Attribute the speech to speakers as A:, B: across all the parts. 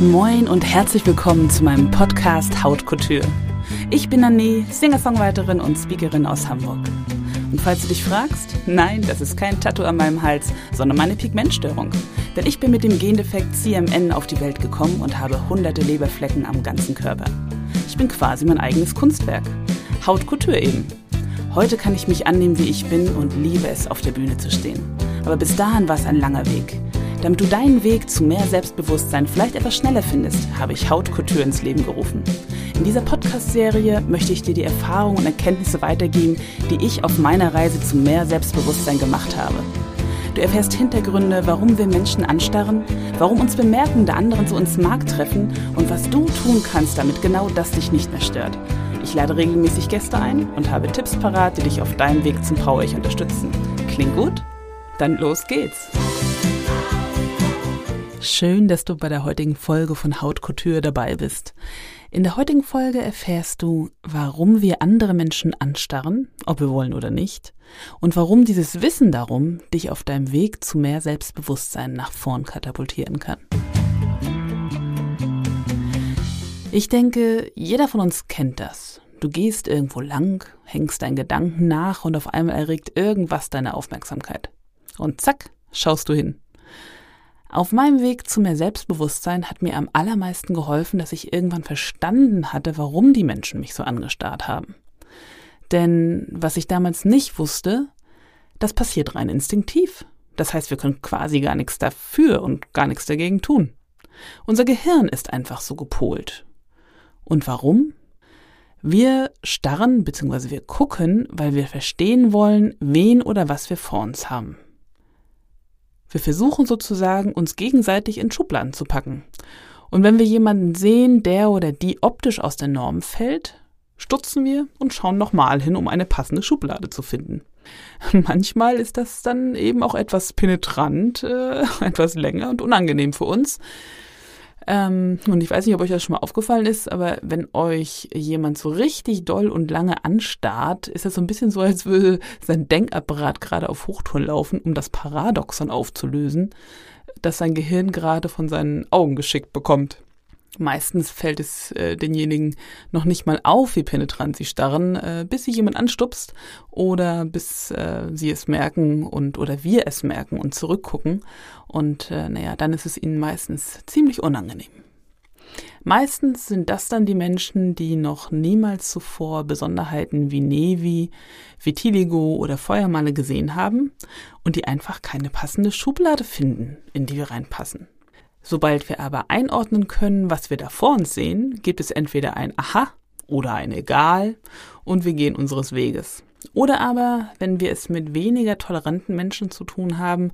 A: Moin und herzlich willkommen zu meinem Podcast Haut Couture. Ich bin Anne, Singer-Songwriterin und Speakerin aus Hamburg. Und falls du dich fragst, nein, das ist kein Tattoo an meinem Hals, sondern meine Pigmentstörung. Denn ich bin mit dem Gendefekt CMN auf die Welt gekommen und habe hunderte Leberflecken am ganzen Körper. Ich bin quasi mein eigenes Kunstwerk. Haut Couture eben. Heute kann ich mich annehmen, wie ich bin und liebe es, auf der Bühne zu stehen. Aber bis dahin war es ein langer Weg. Damit du deinen Weg zu mehr Selbstbewusstsein vielleicht etwas schneller findest, habe ich Hautkultur ins Leben gerufen. In dieser Podcast-Serie möchte ich dir die Erfahrungen und Erkenntnisse weitergeben, die ich auf meiner Reise zu mehr Selbstbewusstsein gemacht habe. Du erfährst Hintergründe, warum wir Menschen anstarren, warum uns Bemerkungen der anderen zu uns Mark treffen und was du tun kannst, damit genau das dich nicht mehr stört. Ich lade regelmäßig Gäste ein und habe Tipps parat, die dich auf deinem Weg zum Power Ich unterstützen. Klingt gut? Dann los geht's! Schön, dass du bei der heutigen Folge von Haut Couture dabei bist. In der heutigen Folge erfährst du, warum wir andere Menschen anstarren, ob wir wollen oder nicht, und warum dieses Wissen darum dich auf deinem Weg zu mehr Selbstbewusstsein nach vorn katapultieren kann. Ich denke, jeder von uns kennt das. Du gehst irgendwo lang, hängst deinen Gedanken nach und auf einmal erregt irgendwas deine Aufmerksamkeit. Und zack, schaust du hin. Auf meinem Weg zu mehr Selbstbewusstsein hat mir am allermeisten geholfen, dass ich irgendwann verstanden hatte, warum die Menschen mich so angestarrt haben. Denn was ich damals nicht wusste, das passiert rein instinktiv. Das heißt, wir können quasi gar nichts dafür und gar nichts dagegen tun. Unser Gehirn ist einfach so gepolt. Und warum? Wir starren bzw. wir gucken, weil wir verstehen wollen, wen oder was wir vor uns haben. Wir versuchen sozusagen, uns gegenseitig in Schubladen zu packen. Und wenn wir jemanden sehen, der oder die optisch aus der Norm fällt, stutzen wir und schauen nochmal hin, um eine passende Schublade zu finden. Manchmal ist das dann eben auch etwas penetrant, äh, etwas länger und unangenehm für uns, ähm, und ich weiß nicht, ob euch das schon mal aufgefallen ist, aber wenn euch jemand so richtig doll und lange anstarrt, ist das so ein bisschen so, als würde sein Denkapparat gerade auf Hochtouren laufen, um das Paradoxon aufzulösen, das sein Gehirn gerade von seinen Augen geschickt bekommt. Meistens fällt es äh, denjenigen noch nicht mal auf, wie penetrant sie starren, äh, bis sie jemand anstupst oder bis äh, sie es merken und oder wir es merken und zurückgucken. Und äh, naja, dann ist es ihnen meistens ziemlich unangenehm. Meistens sind das dann die Menschen, die noch niemals zuvor Besonderheiten wie Nevi, Vitiligo oder Feuermale gesehen haben und die einfach keine passende Schublade finden, in die wir reinpassen. Sobald wir aber einordnen können, was wir da vor uns sehen, gibt es entweder ein Aha oder ein Egal und wir gehen unseres Weges. Oder aber, wenn wir es mit weniger toleranten Menschen zu tun haben,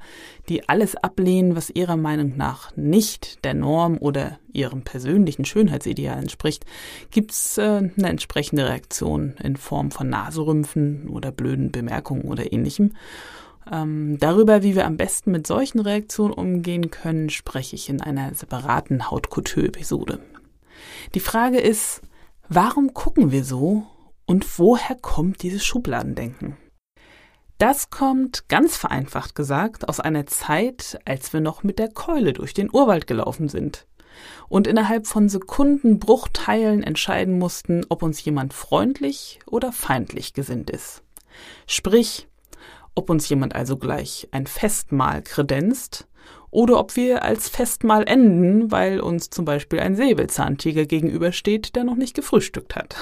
A: die alles ablehnen, was ihrer Meinung nach nicht der Norm oder ihrem persönlichen Schönheitsideal entspricht, gibt es äh, eine entsprechende Reaktion in Form von Naserümpfen oder blöden Bemerkungen oder ähnlichem. Ähm, darüber, wie wir am besten mit solchen Reaktionen umgehen können, spreche ich in einer separaten Hautkultur-Episode. Die Frage ist, warum gucken wir so und woher kommt dieses Schubladendenken? Das kommt, ganz vereinfacht gesagt, aus einer Zeit, als wir noch mit der Keule durch den Urwald gelaufen sind und innerhalb von Sekundenbruchteilen entscheiden mussten, ob uns jemand freundlich oder feindlich gesinnt ist. Sprich, ob uns jemand also gleich ein Festmahl kredenzt oder ob wir als Festmahl enden, weil uns zum Beispiel ein Säbelzahntiger gegenübersteht, der noch nicht gefrühstückt hat.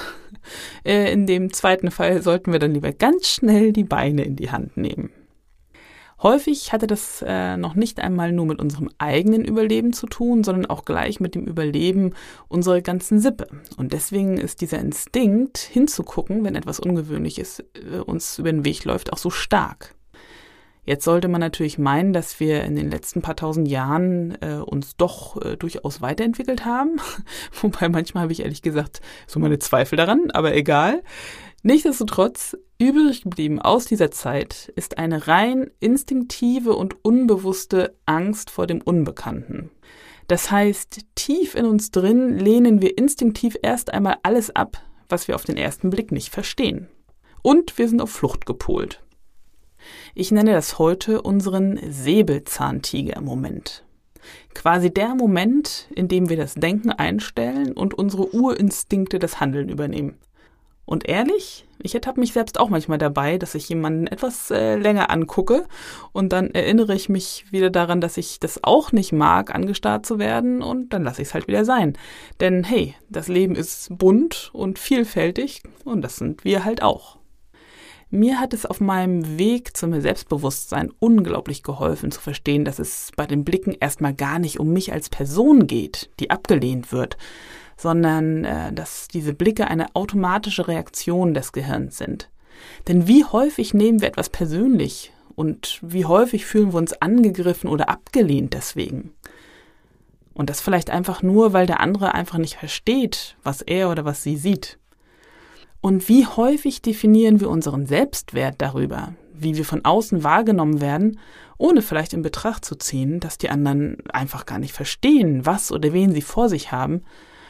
A: Äh, in dem zweiten Fall sollten wir dann lieber ganz schnell die Beine in die Hand nehmen. Häufig hatte das äh, noch nicht einmal nur mit unserem eigenen Überleben zu tun, sondern auch gleich mit dem Überleben unserer ganzen Sippe. Und deswegen ist dieser Instinkt, hinzugucken, wenn etwas Ungewöhnliches äh, uns über den Weg läuft, auch so stark. Jetzt sollte man natürlich meinen, dass wir in den letzten paar tausend Jahren äh, uns doch äh, durchaus weiterentwickelt haben. Wobei manchmal habe ich ehrlich gesagt so meine Zweifel daran, aber egal. Nichtsdestotrotz, übrig geblieben aus dieser Zeit ist eine rein instinktive und unbewusste Angst vor dem Unbekannten. Das heißt, tief in uns drin lehnen wir instinktiv erst einmal alles ab, was wir auf den ersten Blick nicht verstehen. Und wir sind auf Flucht gepolt. Ich nenne das heute unseren Säbelzahntiger-Moment. Quasi der Moment, in dem wir das Denken einstellen und unsere Urinstinkte das Handeln übernehmen. Und ehrlich, ich ertappe mich selbst auch manchmal dabei, dass ich jemanden etwas äh, länger angucke und dann erinnere ich mich wieder daran, dass ich das auch nicht mag, angestarrt zu werden und dann lasse ich es halt wieder sein. Denn hey, das Leben ist bunt und vielfältig und das sind wir halt auch. Mir hat es auf meinem Weg zu mir Selbstbewusstsein unglaublich geholfen zu verstehen, dass es bei den Blicken erstmal gar nicht um mich als Person geht, die abgelehnt wird, sondern äh, dass diese Blicke eine automatische Reaktion des Gehirns sind. Denn wie häufig nehmen wir etwas persönlich und wie häufig fühlen wir uns angegriffen oder abgelehnt deswegen? Und das vielleicht einfach nur, weil der andere einfach nicht versteht, was er oder was sie sieht. Und wie häufig definieren wir unseren Selbstwert darüber, wie wir von außen wahrgenommen werden, ohne vielleicht in Betracht zu ziehen, dass die anderen einfach gar nicht verstehen, was oder wen sie vor sich haben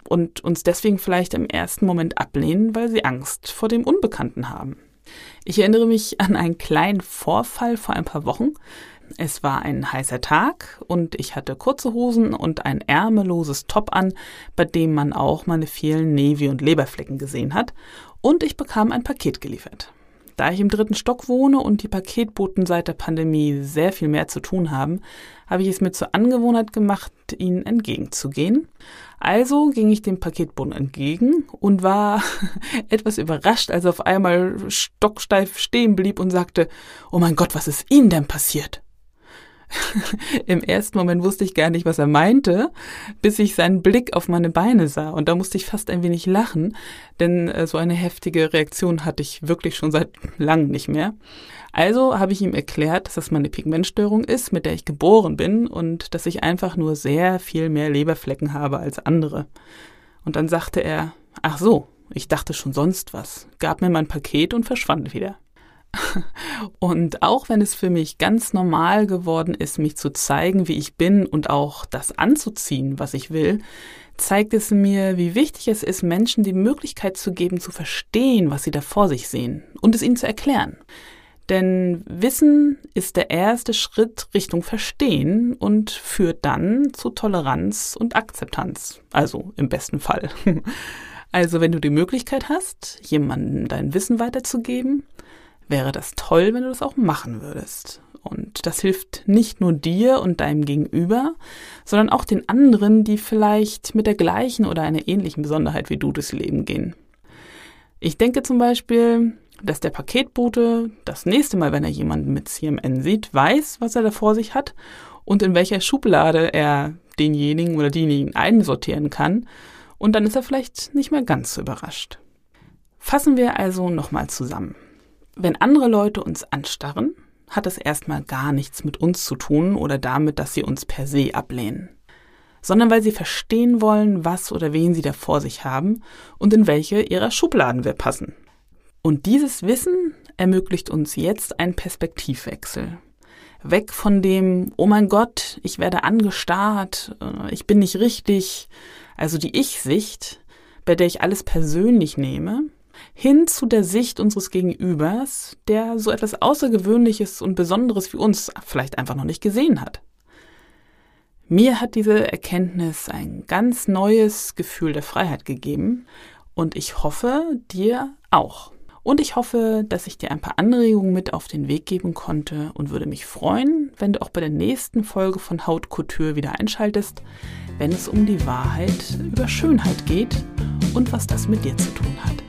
A: und uns deswegen vielleicht im ersten Moment ablehnen, weil sie Angst vor dem Unbekannten haben. Ich erinnere mich an einen kleinen Vorfall vor ein paar Wochen. Es war ein heißer Tag und ich hatte kurze Hosen und ein ärmelloses Top an, bei dem man auch meine vielen Navy- und Leberflecken gesehen hat. Und ich bekam ein Paket geliefert. Da ich im dritten Stock wohne und die Paketboten seit der Pandemie sehr viel mehr zu tun haben, habe ich es mir zur Angewohnheit gemacht, ihnen entgegenzugehen. Also ging ich dem Paketboten entgegen und war etwas überrascht, als er auf einmal stocksteif stehen blieb und sagte, Oh mein Gott, was ist Ihnen denn passiert? Im ersten Moment wusste ich gar nicht, was er meinte, bis ich seinen Blick auf meine Beine sah. Und da musste ich fast ein wenig lachen, denn äh, so eine heftige Reaktion hatte ich wirklich schon seit langem nicht mehr. Also habe ich ihm erklärt, dass das meine Pigmentstörung ist, mit der ich geboren bin und dass ich einfach nur sehr viel mehr Leberflecken habe als andere. Und dann sagte er, ach so, ich dachte schon sonst was, gab mir mein Paket und verschwand wieder. Und auch wenn es für mich ganz normal geworden ist, mich zu zeigen, wie ich bin und auch das anzuziehen, was ich will, zeigt es mir, wie wichtig es ist, Menschen die Möglichkeit zu geben, zu verstehen, was sie da vor sich sehen und es ihnen zu erklären. Denn Wissen ist der erste Schritt Richtung Verstehen und führt dann zu Toleranz und Akzeptanz. Also im besten Fall. Also wenn du die Möglichkeit hast, jemandem dein Wissen weiterzugeben, wäre das toll, wenn du das auch machen würdest. Und das hilft nicht nur dir und deinem Gegenüber, sondern auch den anderen, die vielleicht mit der gleichen oder einer ähnlichen Besonderheit wie du durchs Leben gehen. Ich denke zum Beispiel, dass der Paketbote das nächste Mal, wenn er jemanden mit CMN sieht, weiß, was er da vor sich hat und in welcher Schublade er denjenigen oder diejenigen einsortieren kann. Und dann ist er vielleicht nicht mehr ganz so überrascht. Fassen wir also nochmal zusammen. Wenn andere Leute uns anstarren, hat es erstmal gar nichts mit uns zu tun oder damit, dass sie uns per se ablehnen, sondern weil sie verstehen wollen, was oder wen sie da vor sich haben und in welche ihrer Schubladen wir passen. Und dieses Wissen ermöglicht uns jetzt einen Perspektivwechsel. Weg von dem, oh mein Gott, ich werde angestarrt, äh, ich bin nicht richtig, also die Ich-Sicht, bei der ich alles persönlich nehme, hin zu der Sicht unseres Gegenübers, der so etwas Außergewöhnliches und Besonderes wie uns vielleicht einfach noch nicht gesehen hat. Mir hat diese Erkenntnis ein ganz neues Gefühl der Freiheit gegeben und ich hoffe, dir auch. Und ich hoffe, dass ich dir ein paar Anregungen mit auf den Weg geben konnte und würde mich freuen, wenn du auch bei der nächsten Folge von Hautkultur wieder einschaltest, wenn es um die Wahrheit über Schönheit geht und was das mit dir zu tun hat.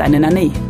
A: Deine Nane.